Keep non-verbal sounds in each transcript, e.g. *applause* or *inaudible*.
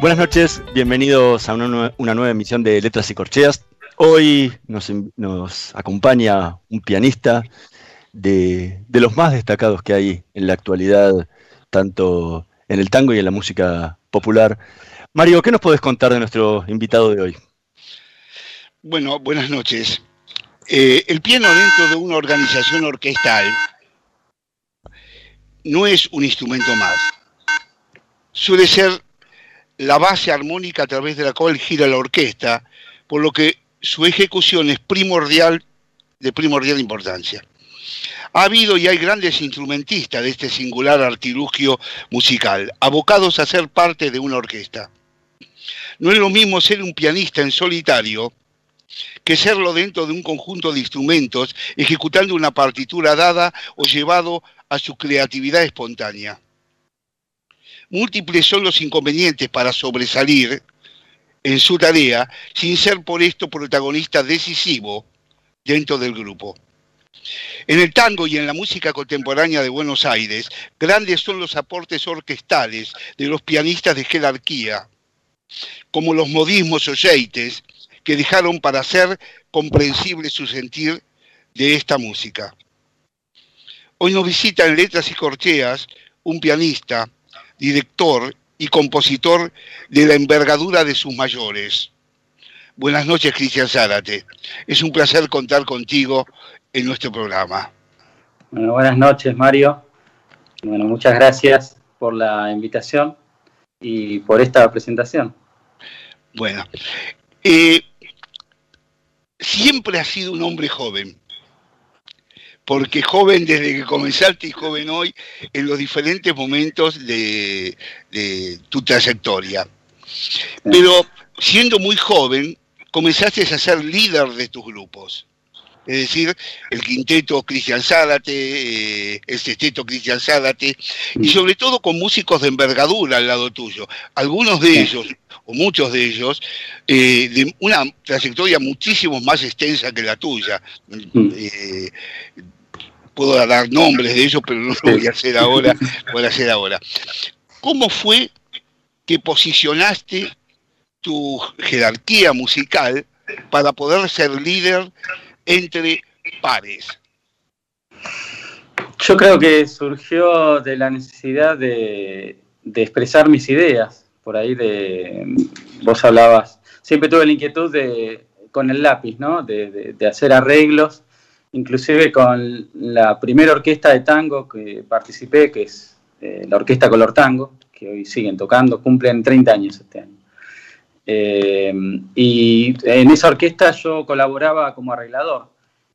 Buenas noches, bienvenidos a una, nueva emisión de Letras y Corcheas. Hoy nos, acompaña un pianista de, los más destacados que hay en la actualidad, tanto en el tango y en la música popular. Mario, ¿qué nos podés contar de nuestro invitado de hoy? Bueno, buenas noches. Eh, el piano dentro de una organización orquestal no es un instrumento más. Suele ser la base armónica a través de la cual gira la orquesta, por lo que su ejecución es primordial, de primordial importancia. Ha habido y hay grandes instrumentistas de este singular artilugio musical, abocados a ser parte de una orquesta. No es lo mismo ser un pianista en solitario que serlo dentro de un conjunto de instrumentos, ejecutando una partitura dada o llevado a su creatividad espontánea. Múltiples son los inconvenientes para sobresalir en su tarea sin ser por esto protagonista decisivo dentro del grupo. En el tango y en la música contemporánea de Buenos Aires, grandes son los aportes orquestales de los pianistas de jerarquía, como los modismos o yeites, que dejaron para hacer comprensible su sentir de esta música. Hoy nos visita en Letras y Corcheas un pianista director y compositor de la envergadura de sus mayores. Buenas noches, Cristian Zárate. Es un placer contar contigo en nuestro programa. Bueno, buenas noches, Mario. Bueno, muchas gracias por la invitación y por esta presentación. Bueno, eh, siempre has sido un hombre joven porque joven desde que comenzaste y joven hoy en los diferentes momentos de, tu trayectoria. Pero siendo muy joven, comenzaste a ser líder de tus grupos. Es decir, el quinteto Cristian Zárate, eh, el sexteto Cristian Zárate, y sobre todo con músicos de envergadura al lado tuyo. Algunos de ellos, o muchos de ellos, eh, de una trayectoria muchísimo más extensa que la tuya. Eh, puedo dar nombres de ellos, pero no lo voy a hacer ahora, *laughs* voy a hacer ahora. ¿Cómo fue que posicionaste tu jerarquía musical para poder ser líder entre pares? Yo creo que surgió de la necesidad de, expresar mis ideas. Por ahí de vos hablabas, siempre tuve la inquietud de con el lápiz, ¿no? de hacer arreglos inclusive con la primera orquesta de tango que participé, que es eh, la Orquesta Color Tango, que hoy siguen tocando, cumplen 30 años este año. Eh, y en esa orquesta yo colaboraba como arreglador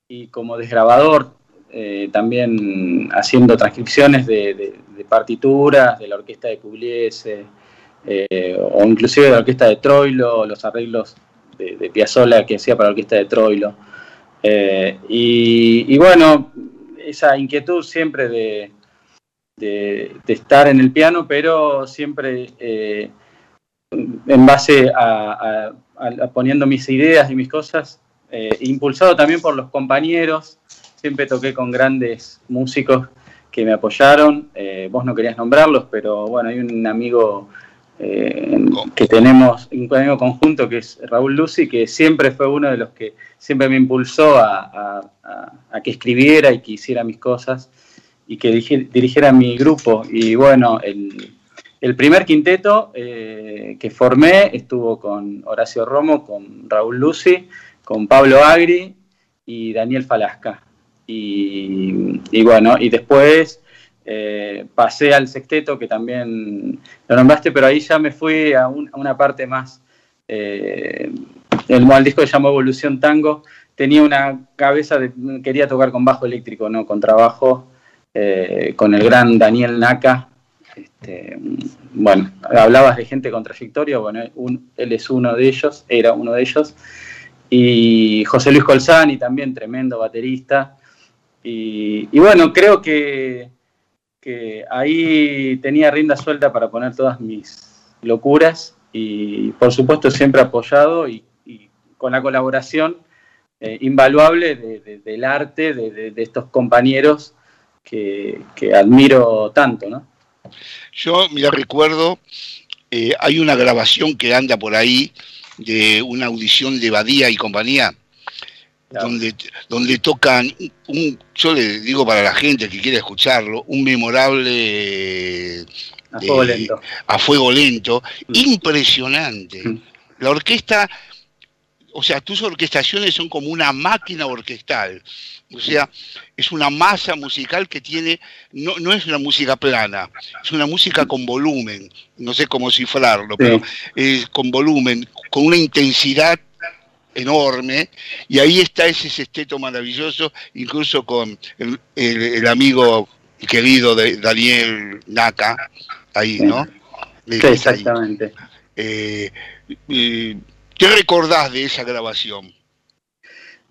y como desgrabador, eh, también haciendo transcripciones de, partituras de la orquesta de Pugliese, o inclusive de la orquesta de Troilo, los arreglos de, de Piazzolla que hacía para la orquesta de Troilo. Eh, y, bueno, esa inquietud siempre de, estar en el piano, pero siempre eh, en base a, poniendo mis ideas y mis cosas, eh, impulsado también por los compañeros, siempre toqué con grandes músicos que me apoyaron, vos no querías nombrarlos, pero bueno, hay un amigo eh, que tenemos un amigo conjunto que es Raúl Lucy, que siempre fue uno de los que siempre me impulsó a, que escribiera y que hiciera mis cosas y que dirigiera mi grupo. Y bueno, el, el primer quinteto eh, que formé estuvo con Horacio Romo, con Raúl Lucy, con Pablo Agri y Daniel Falasca. Y, bueno, y después eh, pasé al sexteto, que también lo nombraste, pero ahí ya me fui a, una parte más. Eh, el, el disco se llamó Evolución Tango. Tenía una cabeza de. quería tocar con bajo eléctrico, no con trabajo, eh, con el gran Daniel Naka. Este, bueno, hablabas de gente con trayectoria, bueno, él es uno de ellos, era uno de ellos. Y José Luis Colzani, también tremendo baterista. Y, bueno, creo que, ahí tenía rienda suelta para poner todas mis locuras y por supuesto siempre apoyado y, con la colaboración eh, invaluable del arte de, estos compañeros que, admiro tanto, ¿no? Yo, mira, recuerdo, eh, hay una grabación que anda por ahí de una audición de Badía y compañía, donde, donde tocan, un, yo le digo para la gente que quiere escucharlo, un memorable a fuego lento, a fuego lento mm. impresionante. Mm. La orquesta, o sea, tus orquestaciones son como una máquina orquestal. O sea, es una masa musical que tiene, no, no es una música plana, es una música con volumen, no sé cómo cifrarlo, pero es con volumen, con una intensidad enorme, y ahí está ese sexteto maravilloso, incluso con el, amigo querido de Daniel Naka, ahí, ¿no? exactamente. Eh, ¿Qué recordás de esa grabación?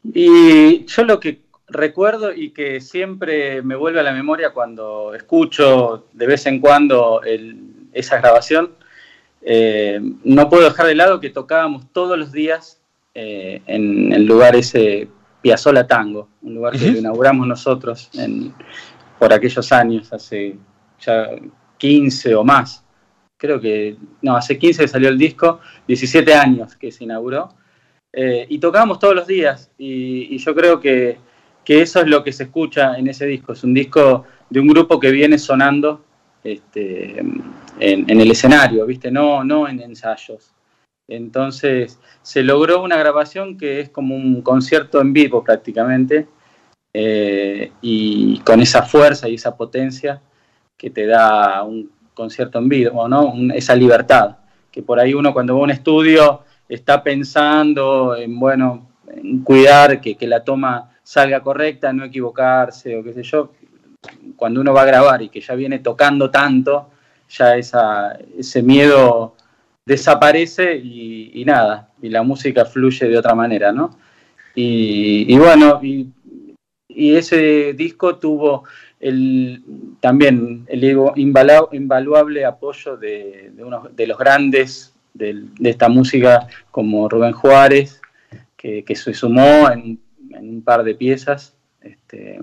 Y yo lo que recuerdo y que siempre me vuelve a la memoria cuando escucho de vez en cuando esa grabación, eh, no puedo dejar de lado que tocábamos todos los días eh, en el lugar ese Piazzola Tango, un lugar que inauguramos nosotros por aquellos años, hace ya 15 o más. Creo que, no, hace 15 que salió el disco, 17 años que se inauguró. Eh, y tocábamos todos los días y yo creo que que eso es lo que se escucha en ese disco. Es un disco de un grupo que viene sonando este, en, el escenario, ¿viste? No, no en ensayos. Entonces se logró una grabación que es como un concierto en vivo prácticamente, eh, y con esa fuerza y esa potencia que te da un concierto en vivo, ¿no? esa libertad, que por ahí uno cuando va a un estudio está pensando en, bueno, en cuidar que, que la toma salga correcta, no equivocarse o qué sé yo. Cuando uno va a grabar y que ya viene tocando tanto, ya esa, ese miedo desaparece y, nada, y la música fluye de otra manera, ¿no? Y, bueno, y, ese disco tuvo el, también el invaluable apoyo de, uno de los grandes de, esta música como Rubén Juárez, que, que se sumó en en un par de piezas. Este,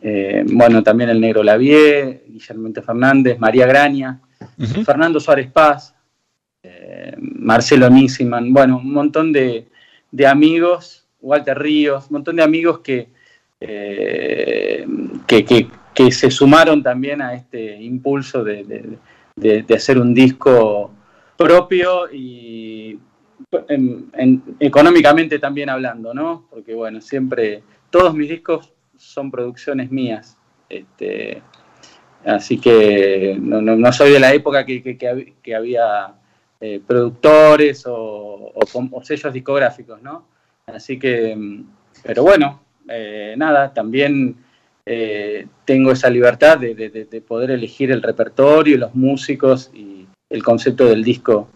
eh, bueno, también el Negro Lavie, Guillermo Fernández, María Graña, Fernando Suárez Paz, eh, Marcelo Nissiman, bueno, un montón de, amigos, Walter Ríos, un montón de amigos eh, que, que, se sumaron también a este impulso de, de hacer un disco propio y económicamente también hablando, ¿no? Porque bueno, siempre, todos mis discos son producciones mías. Este, así que no, soy de la época que, había eh, productores o, sellos discográficos, ¿no? Así que, pero bueno, eh, nada, también eh, tengo esa libertad de, poder elegir el repertorio, los músicos y el concepto del disco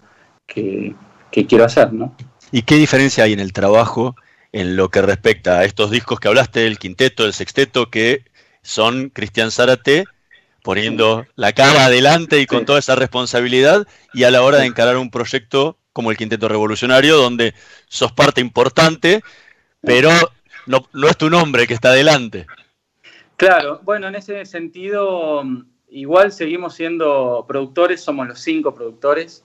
que, que quiero hacer, ¿no? ¿Y qué diferencia hay en el trabajo en lo que respecta a estos discos que hablaste, el quinteto, el sexteto, que son Cristian Zárate poniendo la cara adelante y con toda esa responsabilidad, y a la hora de encarar un proyecto como el Quinteto Revolucionario, donde sos parte importante, pero no, no es tu nombre que está adelante. Claro, bueno, en ese sentido, igual seguimos siendo productores, somos los cinco productores,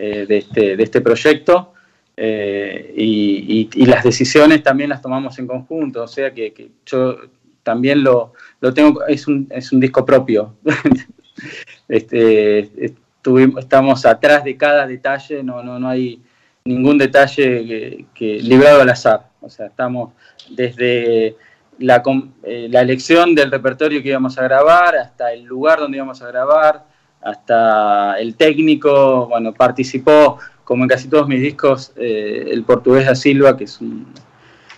eh, de, este, de este proyecto eh, y, las decisiones también las tomamos en conjunto, o sea que, yo también lo, lo, tengo, es un, es un disco propio. *laughs* este, estamos atrás de cada detalle, no, no, no hay ningún detalle que, librado al azar. O sea, estamos desde la, eh, la, elección del repertorio que íbamos a grabar, hasta el lugar donde íbamos a grabar, hasta el técnico, bueno, participó, como en casi todos mis discos, eh, el portugués da Silva, que es un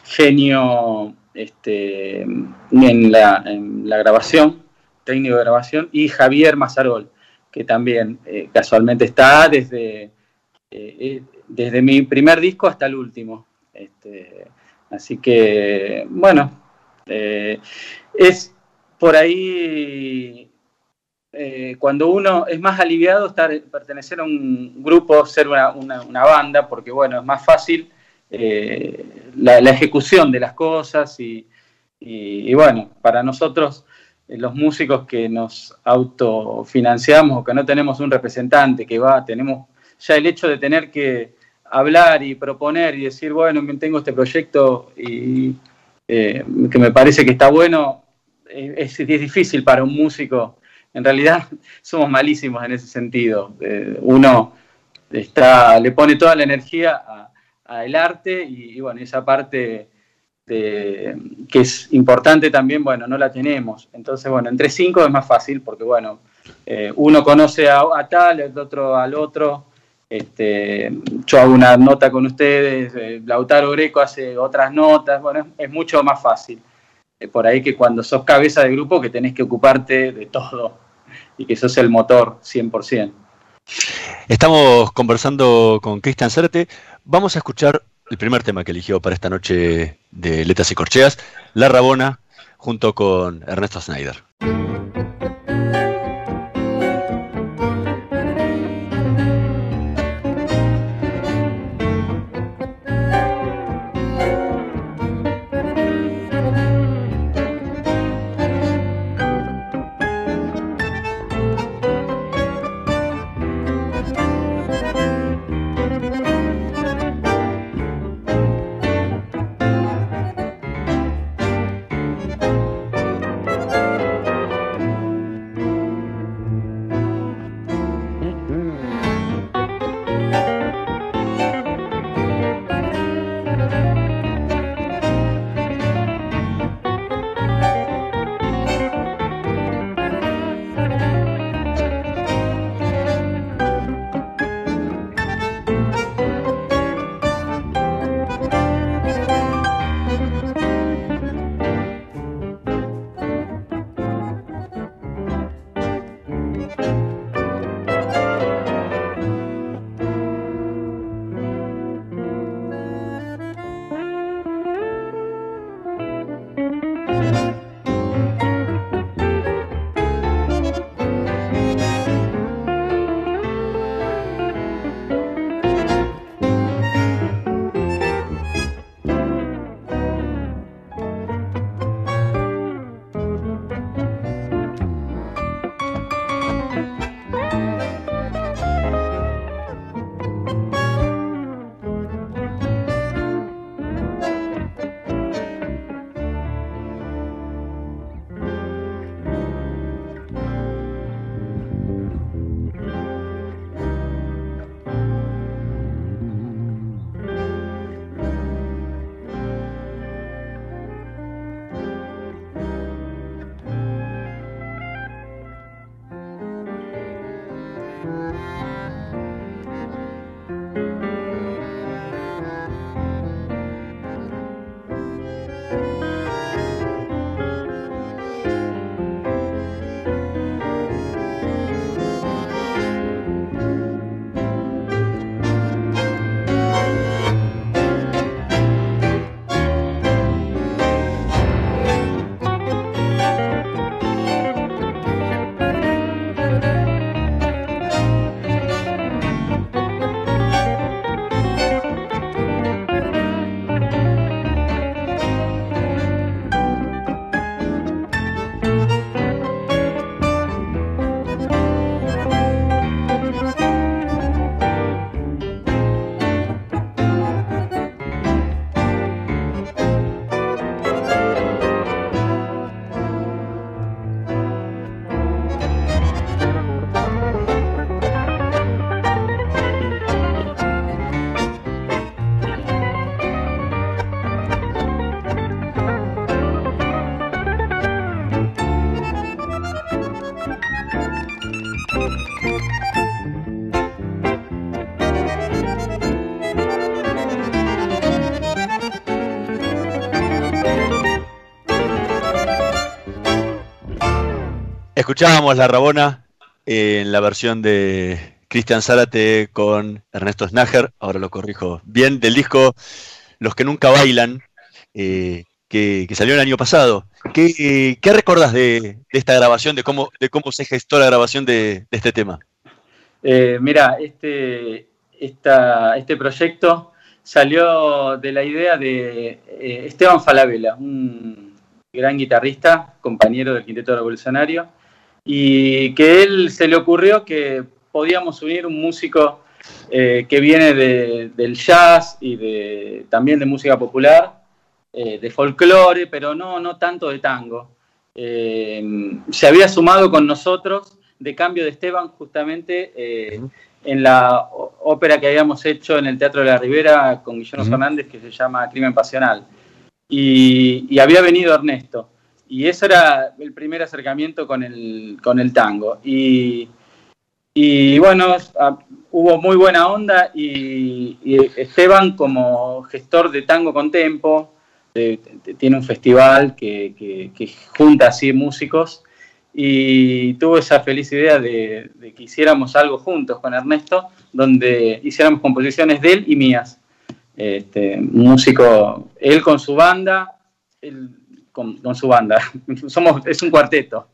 genio este, en, la, en la grabación, técnico de grabación, y Javier Mazarol, que también eh, casualmente está desde desde mi primer disco hasta el último. Este, así que, bueno, eh, es por ahí eh, cuando uno es más aliviado estar, pertenecer a un grupo, ser una, banda, porque bueno, es más fácil eh, la, ejecución de las cosas y, y bueno, para nosotros los músicos que nos autofinanciamos o que no tenemos un representante que va, tenemos ya el hecho de tener que hablar y proponer y decir, bueno, tengo este proyecto y eh, que me parece que está bueno, es, difícil para un músico. En realidad *laughs* somos malísimos en ese sentido. Eh, uno está, le pone toda la energía al arte y, bueno, esa parte que es importante también, bueno, no la tenemos. Entonces, bueno, entre cinco es más fácil porque, bueno, eh, uno conoce a, tal, el otro al otro, este, yo hago una nota con ustedes, eh, Lautaro Greco hace otras notas, bueno, es, mucho más fácil. Eh, por ahí que cuando sos cabeza de grupo que tenés que ocuparte de todo y que sos el motor 100%. Estamos conversando con Cristian Certe. Vamos a escuchar el primer tema que eligió para esta noche de Letras y Corcheas, La Rabona, junto con Ernesto Snyder. Escuchábamos La Rabona en la versión de Cristian Zárate con Ernesto Snager, ahora lo corrijo bien, del disco Los que nunca bailan, eh, que, salió el año pasado. ¿Qué, qué recordás de, esta grabación, de cómo, de cómo se gestó la grabación de, este tema? Eh, mira, este, este proyecto salió de la idea de eh, Esteban Falabella, un gran guitarrista, compañero del Quinteto Revolucionario, y que él se le ocurrió que podíamos unir un músico eh, que viene del jazz y de, también de música popular, eh, de folclore, pero no, no tanto de tango. se había sumado con nosotros de cambio de Esteban justamente en la ópera que habíamos hecho en el Teatro de la Ribera con Guillermo Fernández, que se llama Crimen Pasional. Y, había venido Ernesto. Y ese era el primer acercamiento con el, con el tango. Y, y bueno, hubo muy buena onda y, Esteban como gestor de tango con tempo, tiene un festival que, junta así músicos y tuve esa feliz idea de, que hiciéramos algo juntos con Ernesto, donde hiciéramos composiciones de él y mías. Este, músico, él con su banda, con, su banda. *laughs* Somos, es un cuarteto.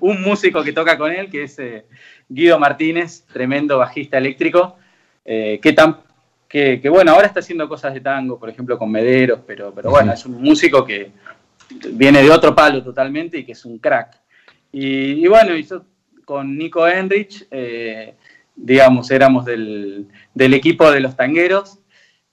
Un músico que toca con él, que es eh, Guido Martínez, tremendo bajista eléctrico, eh, que, tan, que, bueno, ahora está haciendo cosas de tango, por ejemplo, con Mederos, pero, pero bueno, es un músico que viene de otro palo totalmente y que es un crack. Y, bueno, yo con Nico Enrich, eh, digamos, éramos del, equipo de los tangueros.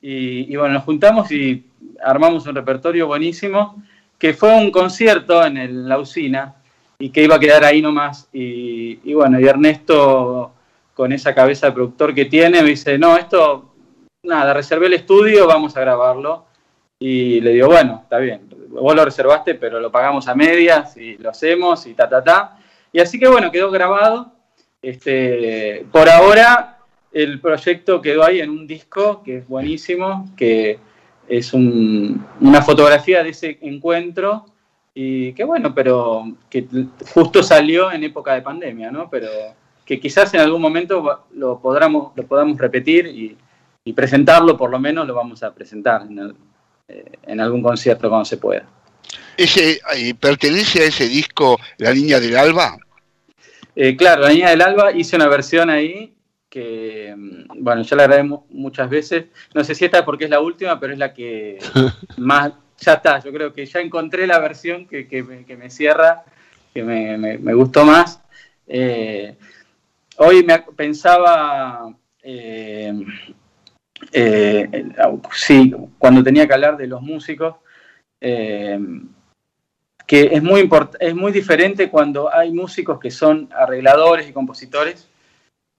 Y, bueno, nos juntamos y armamos un repertorio buenísimo, que fue un concierto en la usina y que iba a quedar ahí nomás. Y, bueno, y Ernesto, con esa cabeza de productor que tiene, me dice, no, esto, nada, reservé el estudio, vamos a grabarlo. Y le digo, bueno, está bien, vos lo reservaste, pero lo pagamos a medias y lo hacemos y ta, ta, ta. Y así que bueno, quedó grabado. Este, por ahora el proyecto quedó ahí en un disco que es buenísimo, que es una fotografía de ese encuentro y que bueno, pero que justo salió en época de pandemia, ¿no? Pero que quizás en algún momento lo, podamos, lo podamos repetir y, presentarlo, por lo menos lo vamos a presentar en el, eh, en algún concierto cuando se pueda. Ese, eh, ¿Pertenece a ese disco La Niña del Alba? Eh, claro, La Niña del Alba hice una versión ahí que, mm, bueno, ya la grabé muchas veces. No sé si esta es porque es la última, pero es la que *laughs* más, ya está, yo creo que ya encontré la versión que, me, cierra, que me, gustó más. hoy me pensaba eh, sí, cuando tenía que hablar de los músicos, eh, que es muy, es muy diferente cuando hay músicos que son arregladores y compositores eh,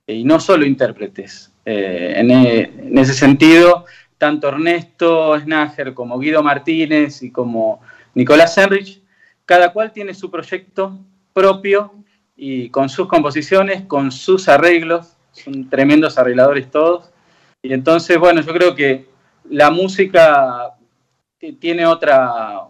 y no solo intérpretes. E, en, ese sentido, tanto Ernesto Snager como Guido Martínez y como Nicolás Henrich, cada cual tiene su proyecto propio y con sus composiciones, con sus arreglos, son tremendos arregladores todos, y entonces, bueno, yo creo que la música tiene otra,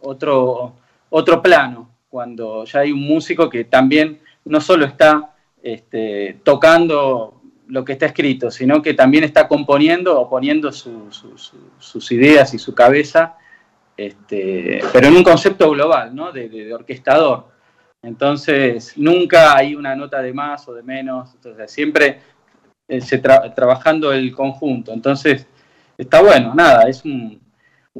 otro, otro plano, cuando ya hay un músico que también no solo está este, tocando lo que está escrito, sino que también está componiendo o poniendo sus ideas y su cabeza, este, pero en un concepto global, ¿no? de, orquestador. Entonces, nunca hay una nota de más o de menos, siempre eh, trabajando el conjunto. Entonces, está bueno, nada, es un,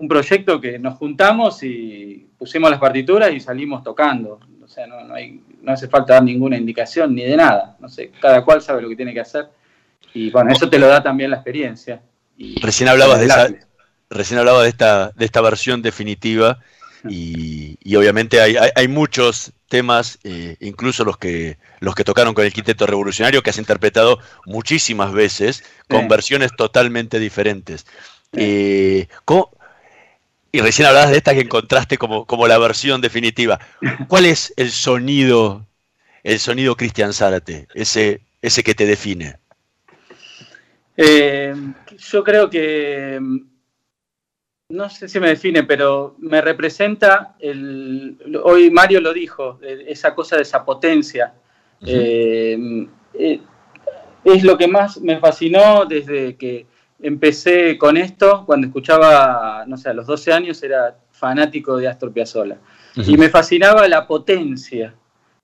proyecto que nos juntamos y pusimos las partituras y salimos tocando. O sea, no, hay, no hace falta dar ninguna indicación ni de nada. No sé, cada cual sabe lo que tiene que hacer. Y bueno, eso te lo da también la experiencia. recién hablabas de esa, recién hablaba de esta, de esta versión definitiva y, obviamente hay, hay, muchos temas, eh, incluso los que, los que tocaron con el Quinteto Revolucionario, que has interpretado muchísimas veces, con versiones totalmente diferentes. Eh, y recién hablabas de esta que encontraste como, como la versión definitiva. ¿Cuál es el sonido, el sonido Cristian Zárate, ese, ese que te define? Eh, yo creo que no sé si me define, pero me representa, el, hoy Mario lo dijo, esa cosa de esa potencia. Eh, eh, es lo que más me fascinó desde que empecé con esto, cuando escuchaba, no sé, a los 12 años era fanático de Astor Piazzolla. Y me fascinaba la potencia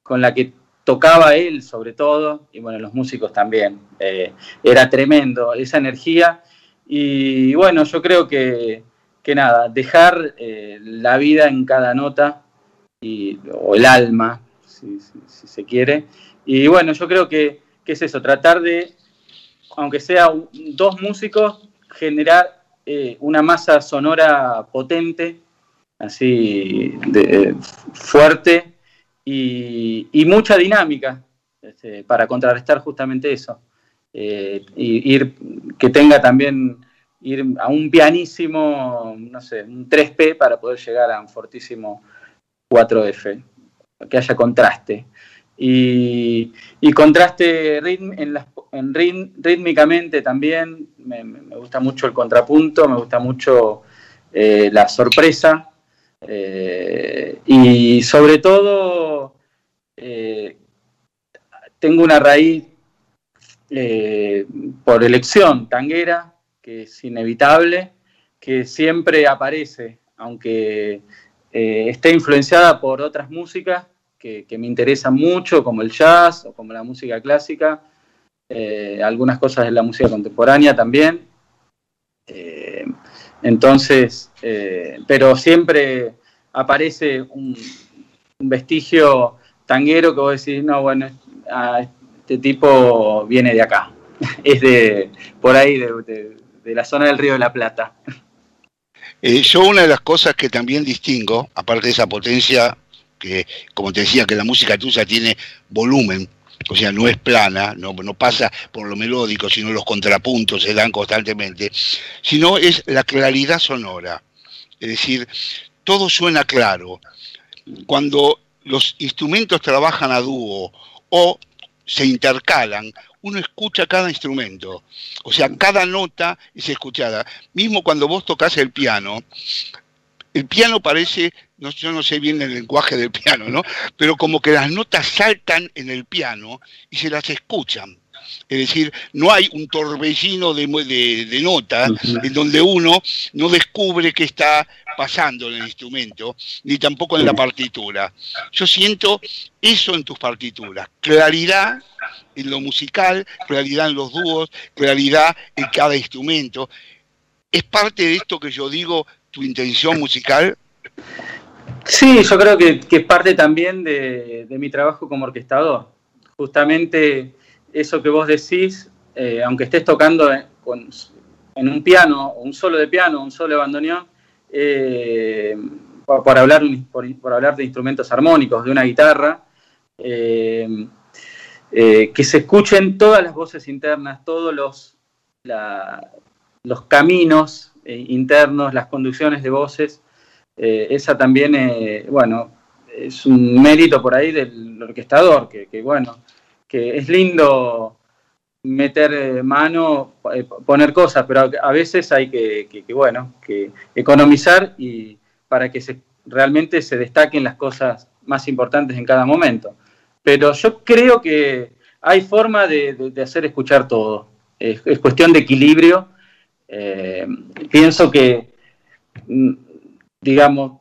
con la que tocaba él sobre todo, y bueno, los músicos también. Eh, era tremendo, esa energía. Y bueno, yo creo que, que nada, dejar eh, la vida en cada nota, y, o el alma, si, se quiere. Y bueno, yo creo que, que, es eso, tratar de, aunque sea dos músicos, generar eh, una masa sonora potente, así de, fuerte y, mucha dinámica este, para contrarrestar justamente eso. Eh, y ir, que tenga también ir a un pianísimo, no sé, un 3P para poder llegar a un fortísimo 4F, que haya contraste. Y, contraste en, en rítmicamente también, me, gusta mucho el contrapunto, me gusta mucho eh, la sorpresa, eh, y sobre todo, eh, tengo una raíz por elección tanguera, que es inevitable, que siempre aparece, aunque esté influenciada por otras músicas que, me interesan mucho, como el jazz o como la música clásica, algunas cosas de la música contemporánea también. Entonces, eh, pero siempre aparece un, vestigio tanguero que vos decís, no, bueno, este tipo viene de acá, *laughs* es de por ahí, de, la zona del Río de la Plata. Eh, yo una de las cosas que también distingo, aparte de esa potencia que, como te decía, que la música tuya tiene volumen, o sea, no es plana, no, no pasa por lo melódico, sino los contrapuntos se dan constantemente, sino es la claridad sonora. Es decir, todo suena claro. Cuando los instrumentos trabajan a dúo o se intercalan, uno escucha cada instrumento. O sea, cada nota es escuchada. Mismo cuando vos tocas el piano, el piano parece no, yo no sé bien el lenguaje del piano, ¿no? Pero como que las notas saltan en el piano y se las escuchan. Es decir, no hay un torbellino de, de, notas en donde uno no descubre qué está pasando en el instrumento, ni tampoco en la partitura. Yo siento eso en tus partituras, claridad en lo musical, claridad en los dúos, claridad en cada instrumento. ¿Es parte de esto que yo digo tu intención musical? Sí, yo creo que, es parte también de, mi trabajo como orquestador. Justamente eso que vos decís, eh, aunque estés tocando en, un piano, un solo de piano, un solo de bandoneón, eh, por, hablar, por, hablar de instrumentos armónicos, de una guitarra, eh, que se escuchen todas las voces internas, todos los, los caminos internos, las conducciones de voces eh, esa también, eh, bueno, es un mérito por ahí del orquestador, que, bueno, que es lindo meter eh, mano, poner cosas, pero a veces hay que, bueno, que economizar y para que se, realmente se destaquen las cosas más importantes en cada momento. Pero yo creo que hay forma de, hacer escuchar todo. Es cuestión de equilibrio. Pienso que mm, digamos,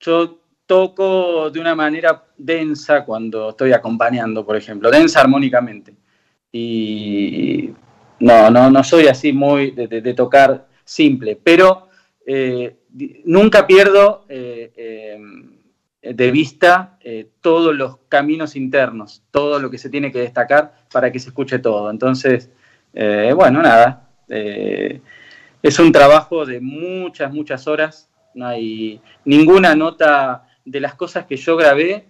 yo toco de una manera densa cuando estoy acompañando, por ejemplo, densa armónicamente. Y no, no, no soy así muy de, tocar simple, pero eh, nunca pierdo eh, eh, de vista todos los caminos internos, todo lo que se tiene que destacar para que se escuche todo. Entonces, bueno, nada, es un trabajo de muchas, muchas horas no hay ninguna nota de las cosas que yo grabé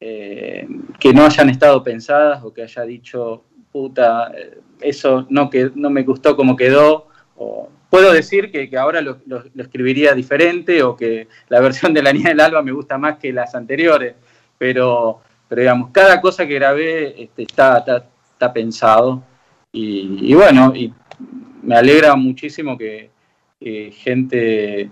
eh, que no hayan estado pensadas o que haya dicho, puta, eh, eso no, que, no me gustó como quedó. O, puedo decir que, ahora lo, escribiría diferente o que la *laughs* versión de La Niña del Alba me gusta más que las anteriores, pero, pero digamos, cada cosa que grabé este, está, está, pensado. Y, y, bueno, y me alegra muchísimo que, gente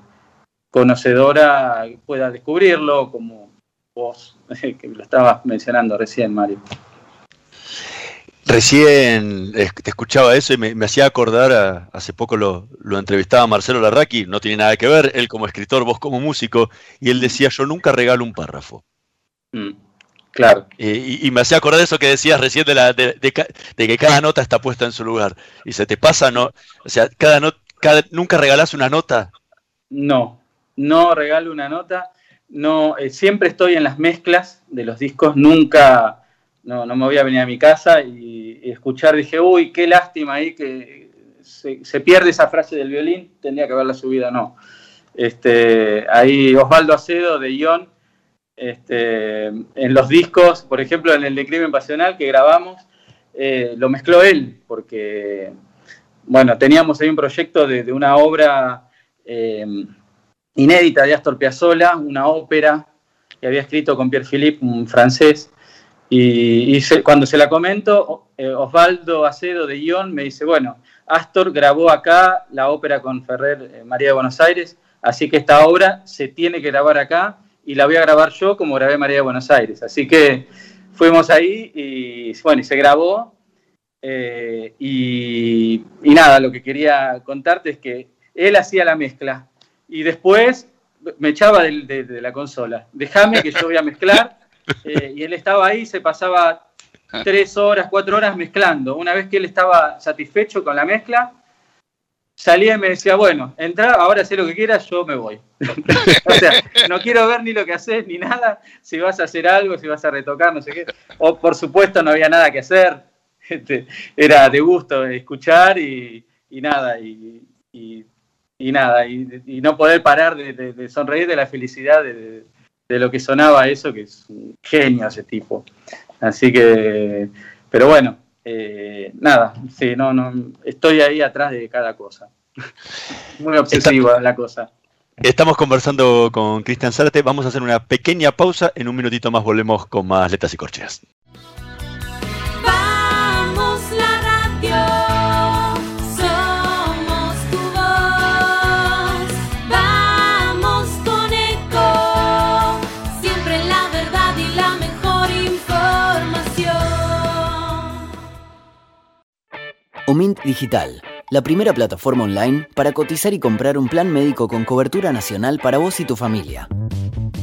conocedora pueda descubrirlo, como vos, *laughs* que lo estabas mencionando recién, Mario. Recién te escuchaba eso y me, hacía acordar, hace poco lo, entrevistaba Marcelo Larraqui, no tiene nada que ver, él como escritor, vos como músico, y él decía, yo nunca regalo un párrafo. Mm, claro. Y, me hacía acordar eso que decías recién de, la, de, que cada nota está puesta en su lugar. Y se te pasa, ¿no? O sea, cada, cada ¿nunca regalás una nota? No, no regalo una nota. No, eh, siempre estoy en las mezclas de los discos, nunca no, no me voy a venir a mi casa y, escuchar, dije, uy, qué lástima ahí que se, pierde esa frase del violín, tendría que haberla subido, no. Este, ahí Osvaldo Acedo de Ion, este, en los discos, por ejemplo, en el de Crimen Pasional que grabamos, eh, lo mezcló él, porque, bueno, teníamos ahí un proyecto de, una obra eh, inédita de Astor Piazzolla, una ópera que había escrito con Pierre Philippe, un francés, y, cuando se la comento, eh, Osvaldo Acedo de Ion me dice, bueno, Astor grabó acá la ópera con Ferrer María de Buenos Aires, así que esta obra se tiene que grabar acá y la voy a grabar yo como grabé María de Buenos Aires. Así que fuimos ahí y bueno, y se grabó. Eh, y, nada, lo que quería contarte es que él hacía la mezcla y después me echaba de, de la consola. Déjame que yo voy a mezclar *laughs* eh, y él estaba ahí, se pasaba tres horas, cuatro horas mezclando. Una vez que él estaba satisfecho con la mezcla, salía y me decía, bueno, entra, ahora sé lo que quieras, yo me voy. *laughs* o sea, no quiero ver ni lo que haces ni nada, si vas a hacer algo, si vas a retocar, no sé qué. O por supuesto no había nada que hacer, *laughs* este, era de gusto escuchar y, nada, y, nada, y, no poder parar de sonreír de la felicidad de, de lo que sonaba eso, que es un genio ese tipo. Así que, pero bueno, eh, nada, sí, no, no, estoy ahí atrás de cada cosa. *laughs* Muy obsesiva la cosa. Estamos conversando con Cristian Zárate, vamos a hacer una pequeña pausa, en un minutito más volvemos con más letras y corcheas. Omint Digital, la primera plataforma online para cotizar y comprar un plan médico con cobertura nacional para vos y tu familia.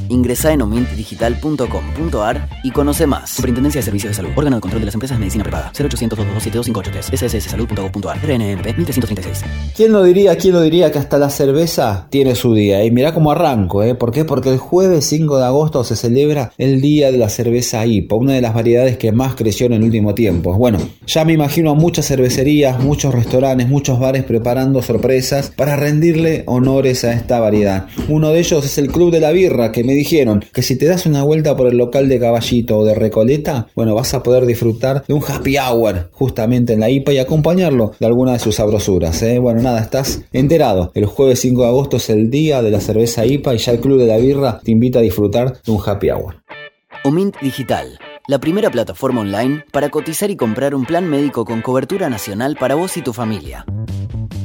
Ingresa en omintdigital.com.ar y conoce más. Superintendencia de Servicios de Salud. Órgano de Control de las Empresas de Medicina Privada. 0800 227 sssalud.gov.ar. RNMP 1336. ¿Quién lo diría, quién lo diría que hasta la cerveza tiene su día? Y mirá cómo arranco, ¿eh? ¿Por qué? Porque el jueves 5 de agosto se celebra el Día de la Cerveza IPA, una de las variedades que más creció en el último tiempo. Bueno, ya me imagino muchas cervecerías, muchos restaurantes, muchos bares preparando sorpresas para rendirle honores a esta variedad. Uno de ellos es el Club de la Birra, que me dijeron que si te das una vuelta por el local de Caballito o de Recoleta, bueno, vas a poder disfrutar de un happy hour justamente en la IPA y acompañarlo de alguna de sus sabrosuras. ¿eh? Bueno, nada, estás enterado. El jueves 5 de agosto es el día de la cerveza IPA y ya el Club de la Birra te invita a disfrutar de un happy hour. Omint Digital, la primera plataforma online para cotizar y comprar un plan médico con cobertura nacional para vos y tu familia.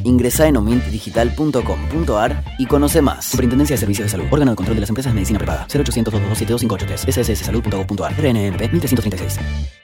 Ingresa en omintdigital.com.ar y conoce más. Superintendencia de Servicios de Salud. Órgano de Control de las Empresas de Medicina Privada. 0800 227 253 sssalud.gov.ar. RNMP 1336.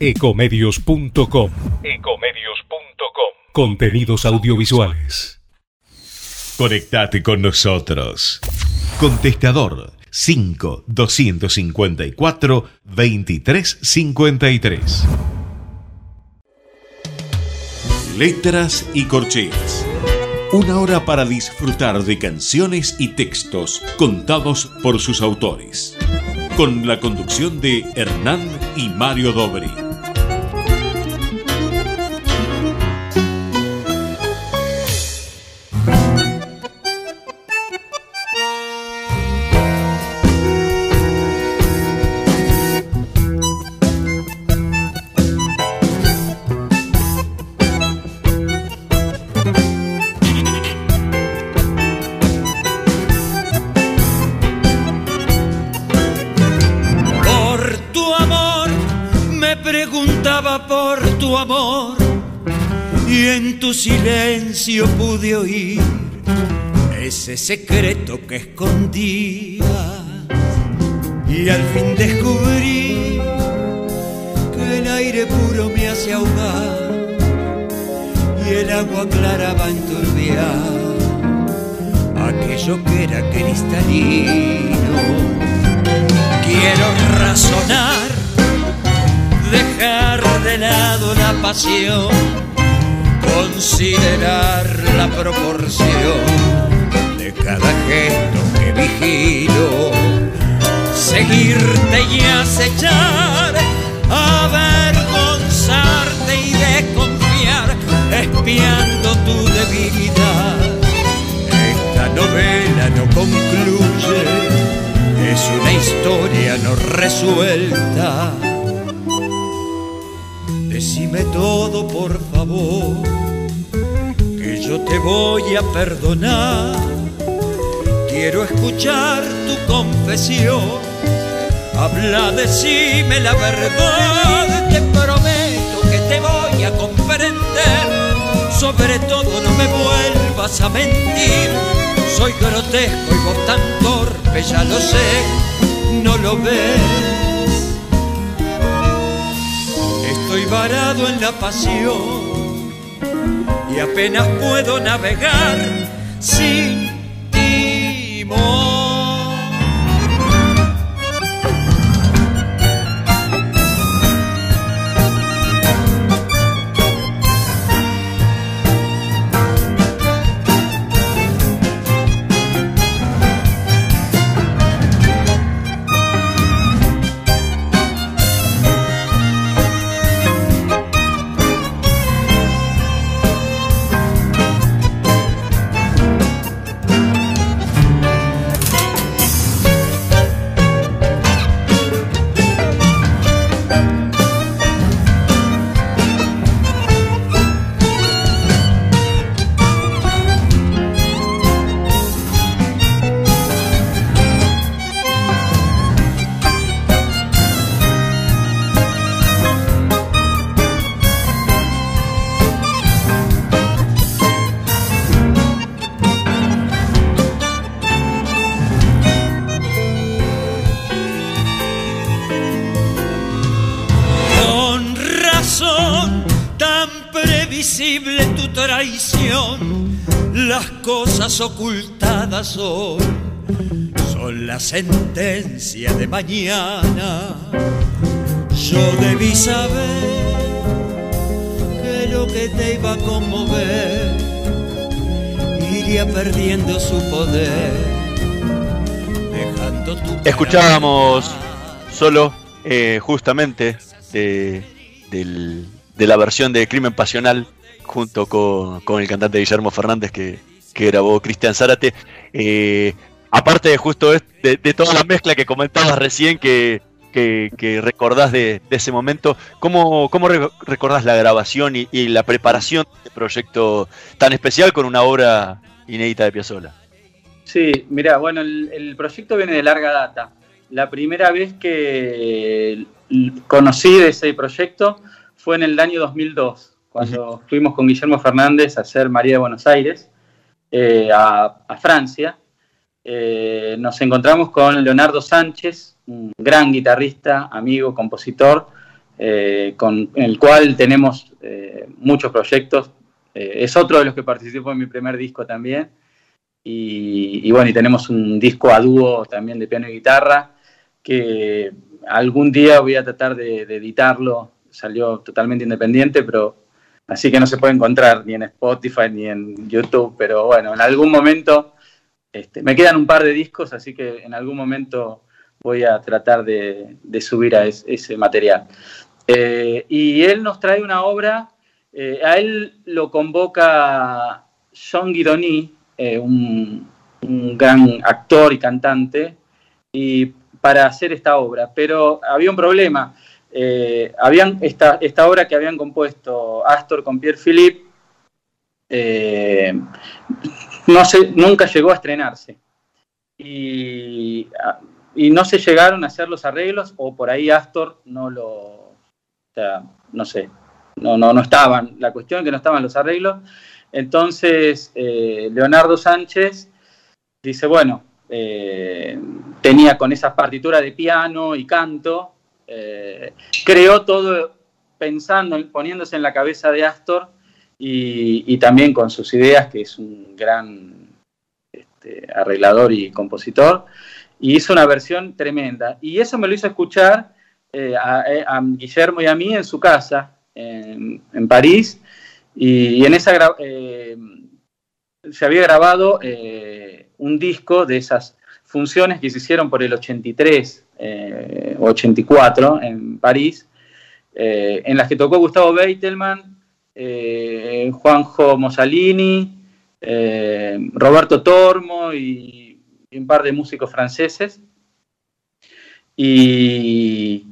ecomedios.com. Ecomedios.com. Contenidos audiovisuales. Conectate con nosotros. Contestador 5 254 2353. Letras y corcheas. Una hora para disfrutar de canciones y textos contados por sus autores con la conducción de Hernán y Mario Dobri. Silencio pude oír ese secreto que escondía y al fin descubrí que el aire puro me hace ahogar y el agua clara va a enturbiar aquello que era cristalino. Quiero razonar, dejar de lado la pasión, considerar la proporción de cada gesto que vigilo, seguirte y acechar, avergonzarte y desconfiar, espiando tu debilidad. Novela no concluye, es una historia no resuelta. Decime todo por favor, yo te voy a perdonar. Quiero escuchar tu confesión. Habla, decime la verdad, te prometo que te voy a comprender. Sobre todo no me vuelvas a mentir soy grotesco y vos tan torpe, ya lo sé, no lo ves. Estoy varado en la pasión y apenas puedo navegar sin timón. Ocultadas hoy son la sentencia de mañana. Yo debí saber que lo que te iba a conmover iría perdiendo su poder, dejando tu. Escuchábamos solo, eh, justamente, de, de, la versión de Crimen Pasional junto con, con el cantante Guillermo Fernández que que grabó Cristian Zárate. Eh, aparte de justo de, toda la mezcla que comentabas recién, que, que, recordás de, ese momento, ¿cómo, cómo recordás la grabación y, la preparación de este proyecto tan especial con una obra inédita de Piazzolla? Sí, mira, bueno, el, proyecto viene de larga data. La primera vez que conocí de ese proyecto fue en el año 2002, cuando fuimos con Guillermo Fernández a hacer María de Buenos Aires eh, a, Francia, eh, nos encontramos con Leonardo Sánchez, un gran guitarrista, amigo, compositor, eh, con el cual tenemos muchos proyectos. es otro de los que participó en mi primer disco también. Y, bueno, y tenemos un disco a dúo también de piano y guitarra, que algún día voy a tratar de editarlo. Salió totalmente independiente, pero Así que no se puede encontrar ni en Spotify ni en YouTube, pero bueno, en algún momento este, me quedan un par de discos, así que en algún momento voy a tratar de, subir a ese material. Eh, y él nos trae una obra, eh, a él lo convoca Jean Guidoni, eh, un, un, gran actor y cantante, y para hacer esta obra, pero había un problema eh, habían esta, esta, obra que habían compuesto Astor con Pierre Philippe eh, no nunca llegó a estrenarse. Y, no se llegaron a hacer los arreglos, o por ahí Astor no lo. O sea, no sé. no, no, no estaban, la cuestión es que no estaban los arreglos. Entonces, eh, Leonardo Sánchez dice, bueno, tenía con esas partituras de piano y canto, eh, creó todo pensando, poniéndose en la cabeza de Astor y, también con sus ideas, que es un gran este, arreglador y compositor, y hizo una versión tremenda. Y eso me lo hizo escuchar a, Guillermo y a mí en su casa, en, París, y, en esa eh, se había grabado eh, un disco de esas funciones que se hicieron por el 83 eh, o 84 en París, en las que tocó Gustavo Beitelman, Juanjo Mosalini, Roberto Tormo y, un par de músicos franceses. Y,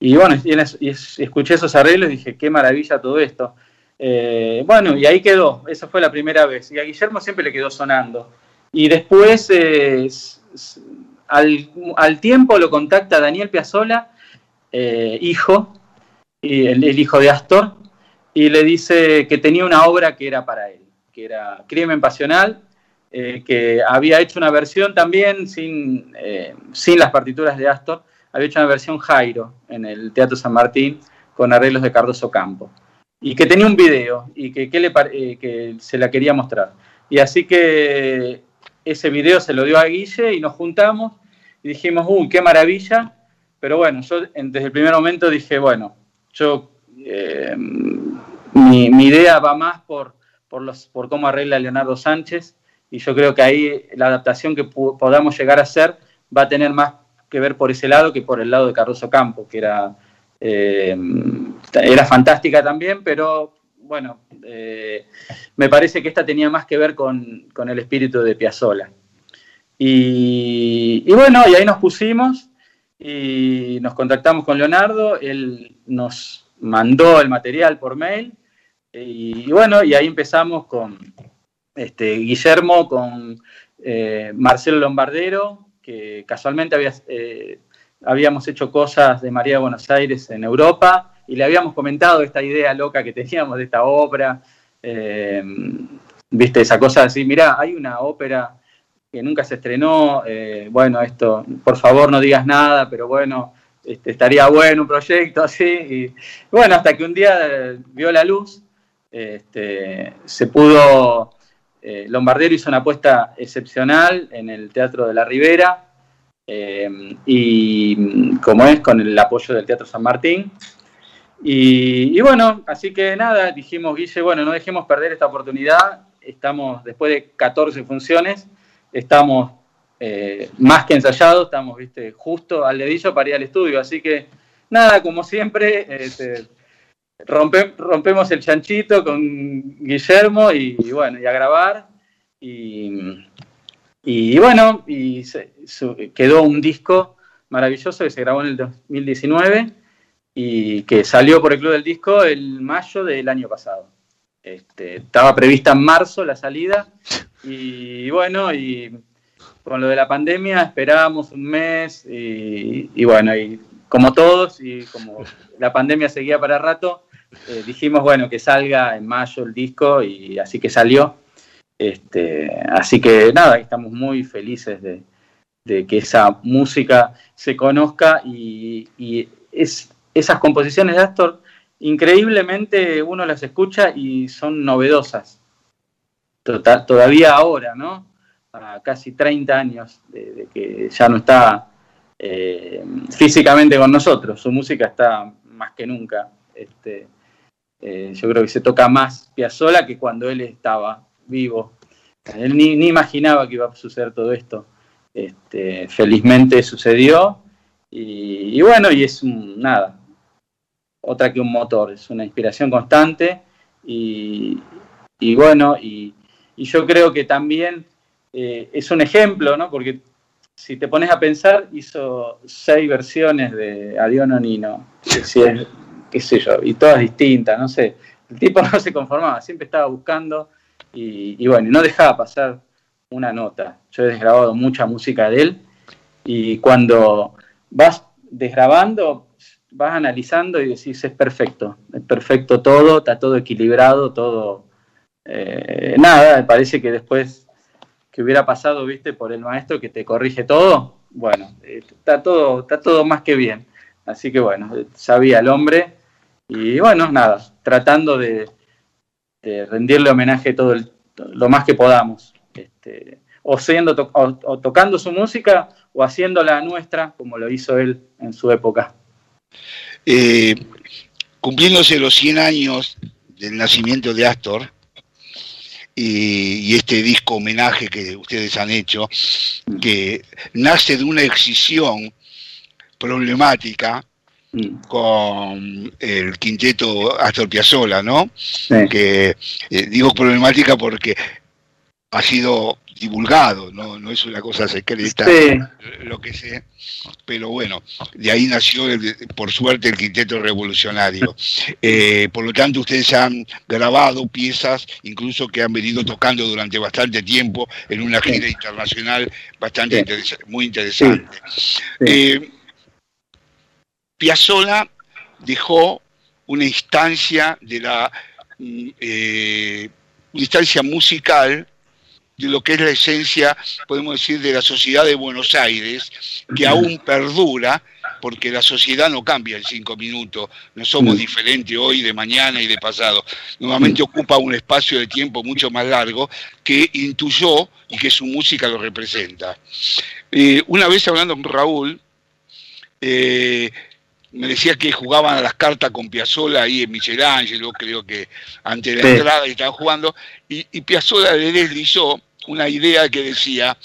bueno, y escuché esos arreglos y dije, qué maravilla todo esto. Eh, bueno, y ahí quedó, esa fue la primera vez. Y a Guillermo siempre le quedó sonando. Y después, eh, al, tiempo lo contacta Daniel Piazzola, eh, hijo, y el, hijo de Astor, y le dice que tenía una obra que era para él, que era Crimen Pasional, que había hecho una versión también sin, sin las partituras de Astor, había hecho una versión Jairo en el Teatro San Martín con arreglos de Cardoso Campo y que tenía un video y que, le, eh, que se la quería mostrar. Y así que ese video se lo dio a Guille y nos juntamos y dijimos, uy, qué maravilla. Pero bueno, yo desde el primer momento dije, bueno, yo, eh, mi, idea va más por, por, los, por cómo arregla Leonardo Sánchez y yo creo que ahí la adaptación que podamos llegar a hacer va a tener más que ver por ese lado que por el lado de Cardoso Campo, que era eh, era fantástica también, pero bueno, eh, me parece que esta tenía más que ver con, el espíritu de Piazzolla. Y, bueno, y ahí nos pusimos y nos contactamos con Leonardo, él nos mandó el material por mail y, bueno, y ahí empezamos con este, Guillermo, con eh, Marcelo Lombardero, que casualmente había habíamos hecho cosas de María de Buenos Aires en Europa y le habíamos comentado esta idea loca que teníamos de esta ópera. Eh, viste, esa cosa así, mirá, hay una ópera que nunca se estrenó, eh, bueno, esto, por favor no digas nada, pero bueno, este, estaría bueno un proyecto así. Y, bueno, hasta que un día vio la luz, este, se pudo, eh, Lombardero hizo una apuesta excepcional en el Teatro de la Ribera, eh, y como es con el apoyo del Teatro San Martín. Y, bueno, así que nada, dijimos, Guille, bueno, no dejemos perder esta oportunidad. Estamos, después de 14 funciones, estamos eh, más que ensayados, estamos, viste, justo al dedillo para ir al estudio. Así que nada, como siempre, este, rompemos el chanchito con Guillermo y, y bueno, y a grabar. Y, y bueno, y quedó un disco maravilloso que se grabó en el 2019 y que salió por el Club del Disco el mayo del año pasado. Este, estaba prevista en marzo la salida *laughs* y bueno, y con lo de la pandemia esperábamos un mes y, bueno, y como todos y como la pandemia seguía para rato, eh, dijimos bueno que salga en mayo el disco y así que salió este, así que nada, estamos muy felices de, que esa música se conozca y, es, esas composiciones de Astor, increíblemente uno las escucha y son novedosas. Total, todavía ahora, ¿no? A casi 30 años de, que ya no está eh, físicamente con nosotros, su música está más que nunca. Este, eh, yo creo que se toca más Piazzolla que cuando él estaba vivo. Él ni, imaginaba que iba a suceder todo esto. Este, felizmente sucedió y, bueno, y es nada, otra que un motor, es una inspiración constante y, bueno, y, yo creo que también eh, es un ejemplo, ¿no? Porque si te pones a pensar, hizo seis versiones de Adiós Nonino, qué sé yo, y todas distintas, no sé. El tipo no se conformaba, siempre estaba buscando y, bueno, no dejaba pasar una nota. Yo he desgrabado mucha música de él y cuando vas desgrabando, vas analizando y decís, es perfecto, es perfecto todo, está todo equilibrado, todo... Eh, nada, parece que después que hubiera pasado, viste, por el maestro que te corrige todo, bueno, eh, está, todo, está todo más que bien. Así que bueno, sabía el hombre y bueno, nada, tratando de, rendirle homenaje todo lo más que podamos. Este, o, siendo o, tocando su música o haciéndola nuestra, como lo hizo él en su época. Eh, cumpliéndose los 100 años del nacimiento de Astor y, este disco homenaje que ustedes han hecho, que nace de una excisión problemática mm. con el quinteto Astor Piazzolla, ¿no? Que eh, digo problemática porque ha sido divulgado, no, no es una cosa secreta, lo que sé, pero bueno, de ahí nació, por suerte, el quinteto revolucionario. *laughs* Eh, por lo tanto, ustedes han grabado piezas, incluso que han venido tocando durante bastante tiempo en una gira internacional bastante muy interesante. Eh, Piazzolla dejó una instancia de la mm, eh, instancia musical de lo que es la esencia, podemos decir, de la sociedad de Buenos Aires, que aún perdura, porque la sociedad no cambia en cinco minutos, no somos diferentes hoy, de mañana y de pasado. Nuevamente ocupa un espacio de tiempo mucho más largo que intuyó y que su música lo representa. Eh, una vez hablando con Raúl, eh, me decía que jugaban a las cartas con Piazzola ahí en Michelangelo, creo que antes de la entrada estaban jugando, y, y Piazzolla le deslizó una idea que decía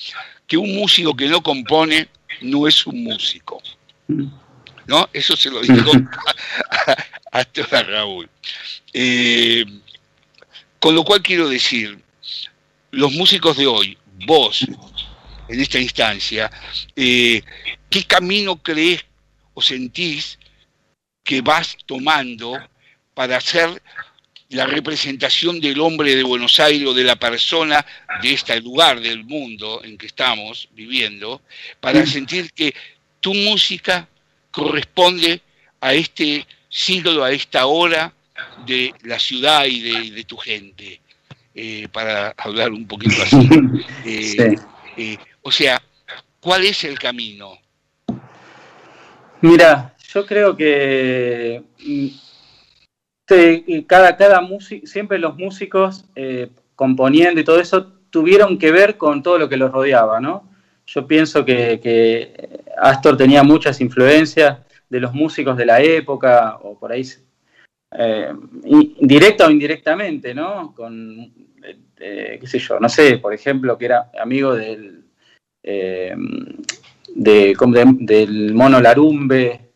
que un músico que no compone no es un músico. ¿No? Eso se lo dijo *laughs* a, a, Raúl. Eh, con lo cual quiero decir, los músicos de hoy, vos, en esta instancia, eh, ¿qué camino crees o sentís que vas tomando para hacer la representación del hombre de Buenos Aires o de la persona de este lugar del mundo en que estamos viviendo, para sentir que tu música corresponde a este siglo, a esta hora de la ciudad y de, tu gente, eh, para hablar un poquito así. *laughs* Eh, eh, o sea, ¿cuál es el camino? Mira, yo creo que mm, cada, cada músico, siempre los músicos eh, componiendo y todo eso tuvieron que ver con todo lo que los rodeaba, ¿no? Yo pienso que, Astor tenía muchas influencias de los músicos de la época, o por ahí, eh, directa o indirectamente, ¿no? Con, eh, qué sé yo, no sé, por ejemplo, que era amigo del, del Mono Larumbe,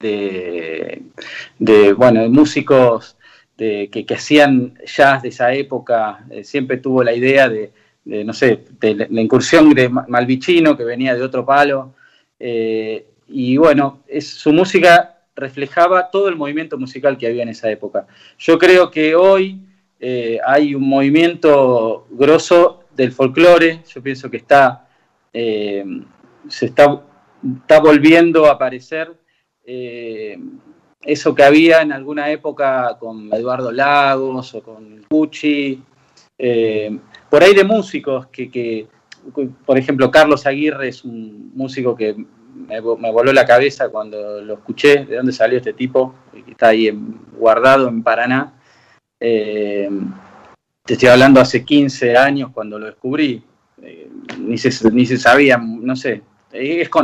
de, bueno, de músicos de, que, hacían jazz de esa época, eh, siempre tuvo la idea de, no sé, de la, incursión de Malvicino, que venía de otro palo, eh, y bueno, su música reflejaba todo el movimiento musical que había en esa época. Yo creo que hoy eh, hay un movimiento grosso del folclore, yo pienso que está, se está, está volviendo a aparecer eh, eso que había en alguna época con Eduardo Lagos o con Cucci, eh, por ahí de músicos que, por ejemplo, Carlos Aguirre es un músico que me, voló la cabeza cuando lo escuché, de dónde salió este tipo, que está ahí guardado en Paraná. Eh, te estoy hablando hace 15 años cuando lo descubrí, ni, se, ni se sabía, no sé,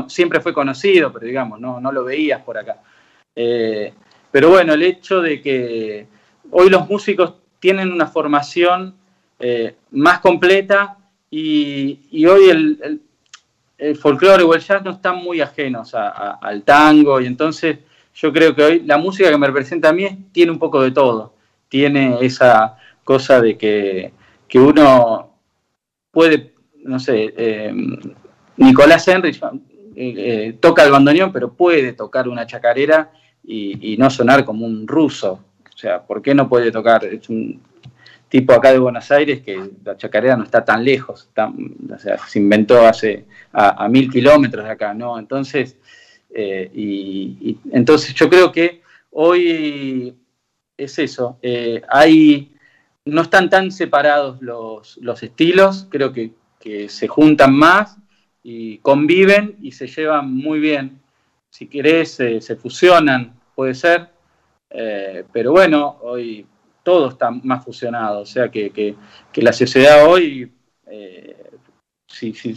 siempre fue conocido, pero digamos, no, no lo veías por acá. Eh, pero bueno, el hecho de que hoy los músicos tienen una formación eh, más completa y, hoy el, el, folclore o el jazz no están muy ajenos al tango y entonces yo creo que hoy la música que me representa a mí tiene un poco de todo. Tiene esa cosa de que, uno puede, no sé, eh, Nicolás Henry eh, eh, toca el bandoneón, pero puede tocar una chacarera y, no sonar como un ruso. O sea, ¿por qué no puede tocar? Es un tipo acá de Buenos Aires que la chacarera no está tan lejos, o sea, se inventó hace a, mil kilómetros de acá, ¿no? Entonces, Eh, y, entonces yo creo que hoy es eso, hay, no están tan separados los, los estilos, creo que, se juntan más y conviven y se llevan muy bien. Si querés, se fusionan, puede ser, pero bueno, hoy todo está más fusionado, o sea que, que, la sociedad hoy, si, si,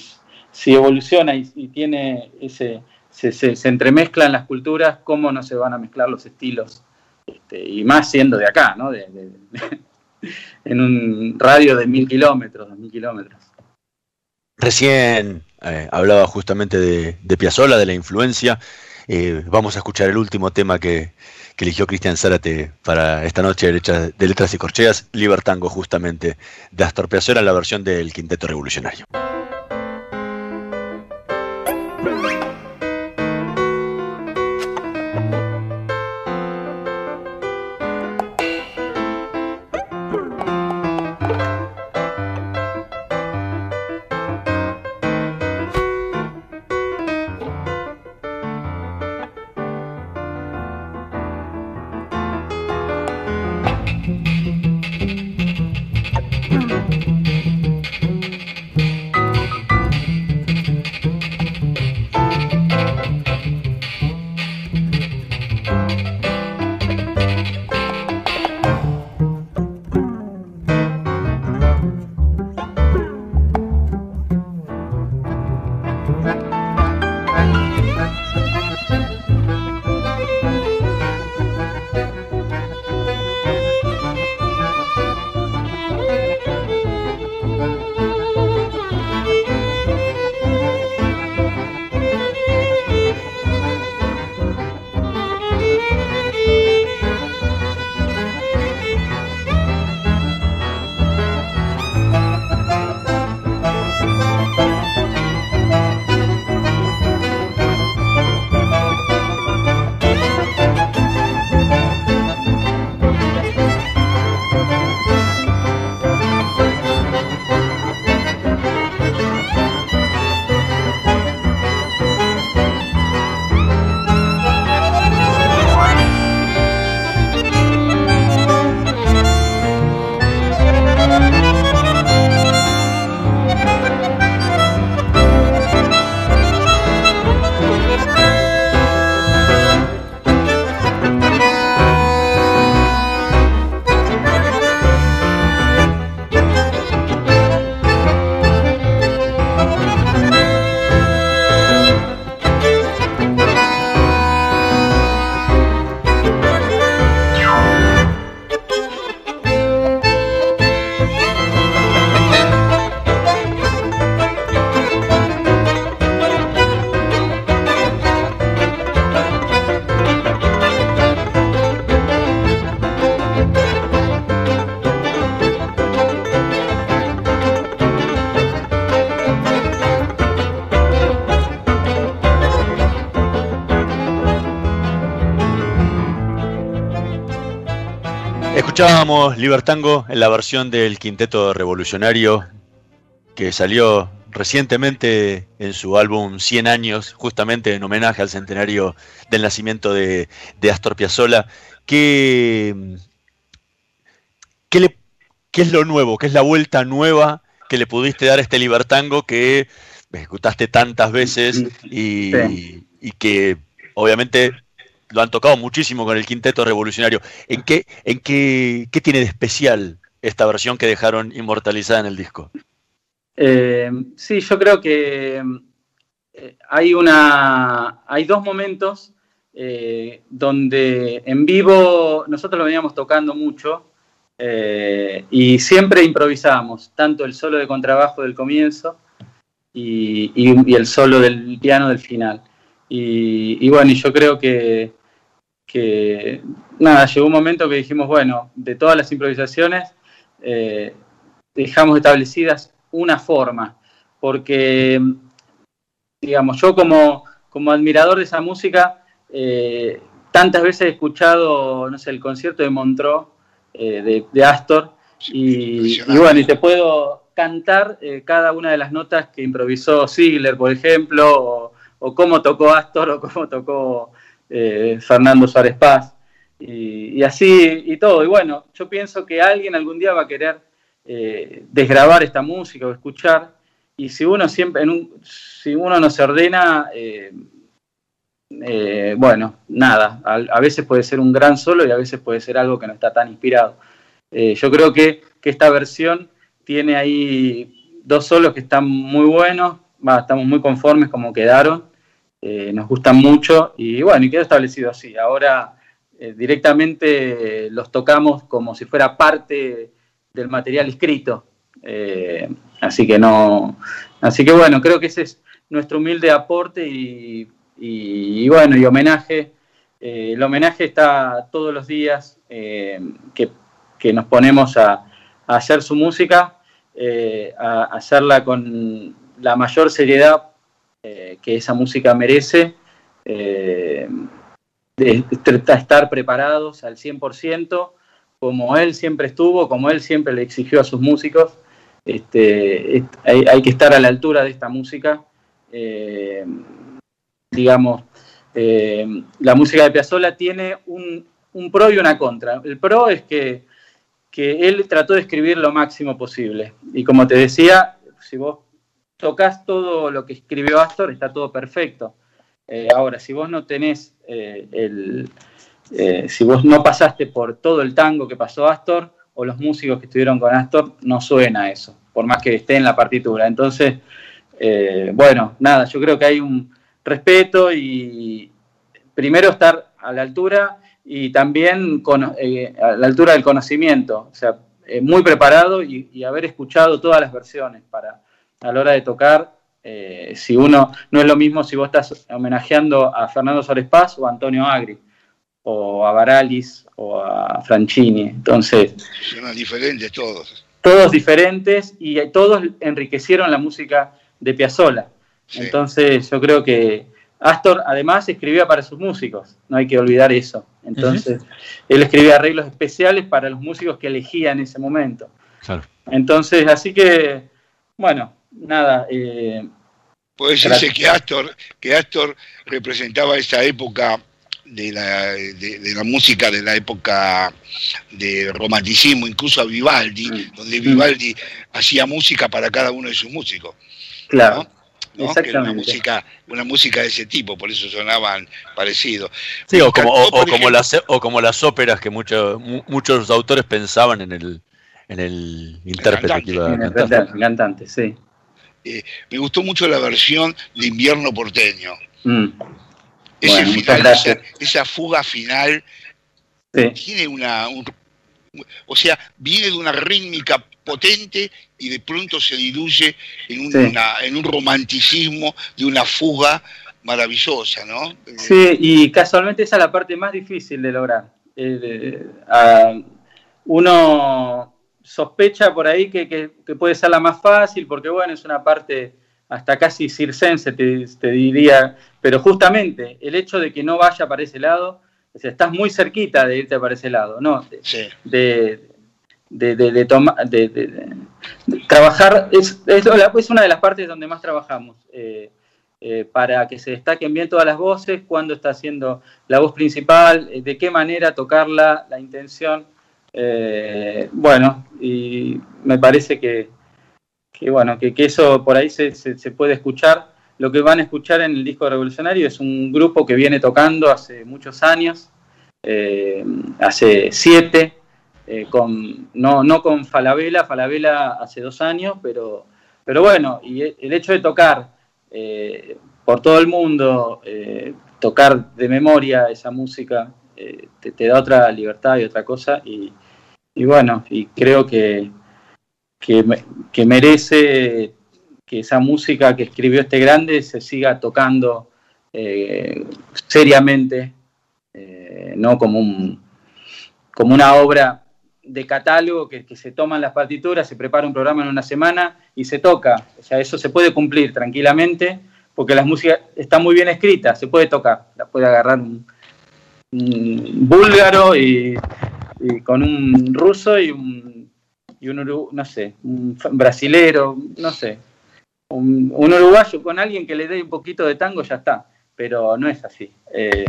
si evoluciona y, tiene ese, se, se, entremezclan las culturas, cómo no se van a mezclar los estilos, este, y más siendo de acá, ¿no? De, *laughs* en un radio de mil kilómetros, dos mil kilómetros. Recién eh, hablaba justamente de, de de la influencia. Eh, vamos a escuchar el último tema que, eligió Cristian Zárate para esta noche de letras, y corcheas, Libertango, justamente, de Astor Piazzolla la versión del Quinteto Revolucionario. Escuchábamos Libertango en la versión del Quinteto Revolucionario que salió recientemente en su álbum 100 años, justamente en homenaje al centenario del nacimiento de, Astor Piazzolla. ¿Qué, qué, es lo nuevo? ¿Qué es la vuelta nueva que le pudiste dar a este Libertango que ejecutaste tantas veces y, y que obviamente lo han tocado muchísimo con el quinteto revolucionario. ¿En qué, en qué, tiene de especial esta versión que dejaron inmortalizada en el disco? Eh, sí, yo creo que eh, hay una. hay dos momentos eh, donde en vivo nosotros lo veníamos tocando mucho y siempre improvisábamos, tanto el solo de contrabajo del comienzo y, el solo del piano del final. Y, y, bueno, yo creo que que nada, llegó un momento que dijimos, bueno, de todas las improvisaciones eh, dejamos establecidas una forma, porque, digamos, yo como, como admirador de esa música, eh, tantas veces he escuchado, no sé, el concierto de Montreux, eh, de, Astor, y, bueno, y te puedo cantar cada una de las notas que improvisó Ziegler, por ejemplo, o cómo tocó Astor o cómo tocó eh, Fernando Suárez Paz. Y, así y todo. Y bueno, yo pienso que alguien algún día va a querer eh, desgrabar esta música o escuchar. Y si uno siempre, en un, si uno no se ordena, eh, bueno, nada, a, veces puede ser un gran solo y a veces puede ser algo que no está tan inspirado. yo creo que, que esta versión tiene ahí dos solos que están muy buenos, estamos muy conformes como quedaron, eh, nos gustan mucho y bueno, y quedó establecido así. Ahora eh, directamente los tocamos como si fuera parte del material escrito. Eh, así que no, así que bueno, creo que ese es nuestro humilde aporte y, bueno, y homenaje. el homenaje está todos los días que, nos ponemos a, hacer su música, a hacerla con la mayor seriedad eh, que esa música merece, eh, estar preparados al 100%, como él siempre estuvo, como él siempre le exigió a sus músicos. Este, hay, que estar a la altura de esta música. Eh, digamos, la música de Piazzolla tiene un, pro y una contra. El pro es que, que él trató de escribir lo máximo posible. Y como te decía, si vos tocas todo lo que escribió Astor, está todo perfecto. Eh, ahora, si vos no tenés eh, el. Eh, si vos no pasaste por todo el tango que pasó Astor, o los músicos que estuvieron con Astor, no suena eso, por más que esté en la partitura. Entonces, bueno, nada, yo creo que hay un respeto y primero estar a la altura y también con, a la altura del conocimiento, o sea, muy preparado y haber escuchado todas las versiones para a la hora de tocar, eh, si uno, no es lo mismo si vos estás homenajeando a Fernando Suárez Paz o a Antonio Agri, o a Baralis, o a Franchini. Entonces. Son diferentes todos. Todos diferentes y todos enriquecieron la música de Piazzolla. Entonces, yo creo que Astor además escribía para sus músicos, no hay que olvidar eso. Entonces, él escribía arreglos especiales para los músicos que elegía en ese momento. Entonces, así que, bueno, nada. Eh, Puede decirse que Astor, que Astor representaba esa época de la, de, la música de la época de romanticismo, incluso a Vivaldi, mm. donde Vivaldi hacía música para cada uno de sus músicos. Claro. Exactamente. una música, una música de ese tipo, por eso sonaban parecidos. Sí, o como, o, como las, o como las óperas que muchos muchos autores pensaban en el, en el intérprete. El cantante, sí. Eh, me gustó mucho la versión de Invierno Porteño. Mm. Ese final, esa, fuga final tiene una... o sea, viene de una rítmica potente y de pronto se diluye en, en un romanticismo de una fuga maravillosa, ¿no? Sí, y casualmente esa es la parte más difícil de lograr. Eh, uno sospecha por ahí que, puede ser la más fácil, porque bueno, es una parte hasta casi circense, te, diría, pero justamente el hecho de que no vaya para ese lado, o sea, estás muy cerquita de irte para ese lado, ¿no? De, de, de, trabajar, es, es, una de las partes donde más trabajamos. Eh, eh, para que se destaquen bien todas las voces, cuándo está haciendo la voz principal, eh, de qué manera tocarla, la intención. Eh, bueno, y me parece que, bueno, que, eso por ahí se, puede escuchar. Lo que van a escuchar en el disco revolucionario es un grupo que viene tocando hace muchos años, eh, hace siete, eh, con, no, no con Falabella, Falabella hace dos años, pero, pero bueno, y el hecho de tocar por todo el mundo, tocar de memoria esa música te, da otra libertad y otra cosa. Y, bueno, y creo que, que, merece que esa música que escribió este grande se siga tocando eh, seriamente, eh, no como, un, como una obra de catálogo que, que, se toman las partituras, se prepara un programa en una semana y se toca. O sea, eso se puede cumplir tranquilamente porque la música está muy bien escrita, se puede tocar, la puede agarrar un, búlgaro y, con un ruso y un, y un no sé, un brasilero, no sé. un, uruguayo con alguien que le dé un poquito de tango ya está, pero no es así. Eh,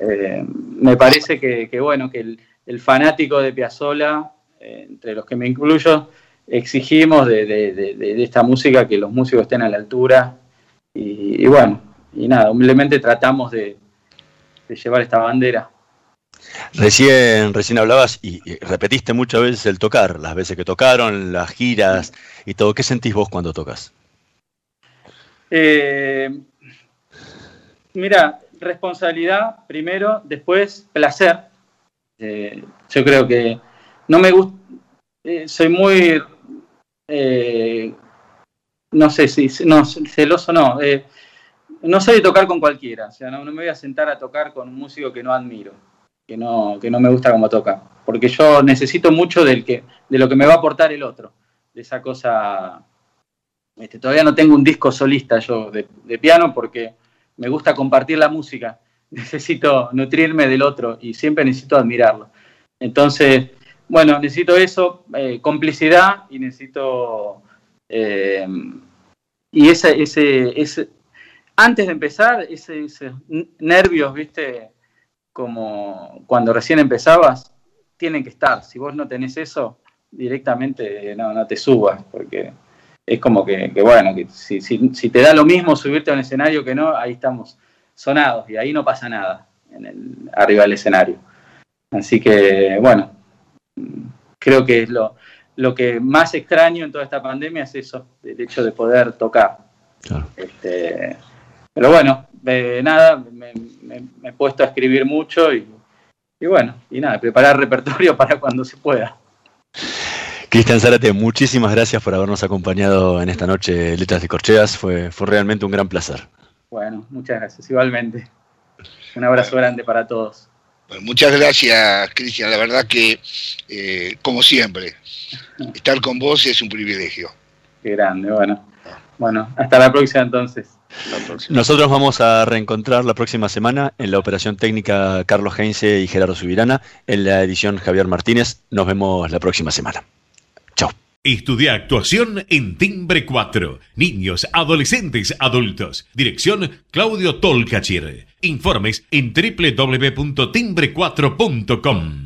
eh, me parece que, bueno, que el, fanático de Piazzolla, eh, entre los que me incluyo, exigimos de, esta música que los músicos estén a la altura y, y bueno, y nada, humildemente tratamos de, llevar esta bandera. Recién, recién hablabas y, repetiste muchas veces el tocar, las veces que tocaron, las giras y todo. ¿Qué sentís vos cuando tocas? Eh, mira, responsabilidad primero, después placer. Eh, yo creo que no me gusta, eh, soy muy, no sé si, no, celoso no, no soy de tocar con cualquiera, o sea, no, me voy a sentar a tocar con un músico que no admiro, que no, que no me gusta como toca, porque yo necesito mucho del que, de lo que me va a aportar el otro, de esa cosa. Este, todavía no tengo un disco solista yo de, piano porque me gusta compartir la música, *laughs* necesito nutrirme del otro y siempre necesito admirarlo. Entonces, bueno, necesito eso, eh, complicidad y necesito... Eh, y ese, ese, antes de empezar, esos nervios, viste, como cuando recién empezabas, tienen que estar. Si vos no tenés eso, directamente no, no te subas, porque es como que, bueno, que si, si, te da lo mismo subirte a un escenario que no, ahí estamos sonados y ahí no pasa nada en el, arriba del escenario. Así que, bueno, creo que es lo, lo que más extraño en toda esta pandemia es eso, el hecho de poder tocar. Este, pero bueno, nada, me, he puesto a escribir mucho y, bueno, y nada, preparar repertorio para cuando se pueda. Cristian Zárate, muchísimas gracias por habernos acompañado en esta noche Letras de Corcheas. Fue, fue realmente un gran placer. Bueno, muchas gracias, igualmente. Un abrazo grande para todos. muchas gracias, Cristian. La verdad que, eh, como siempre, estar con vos es un privilegio. Qué grande, bueno. Bueno, hasta la próxima entonces. Nosotros vamos a reencontrar la próxima semana en la operación técnica Carlos Heinze y Gerardo Subirana, en la edición Javier Martínez. Nos vemos la próxima semana. Chao. Estudia actuación en Timbre 4. Niños, adolescentes, adultos. Dirección Claudio Tolcachir. Informes en www.timbre4.com.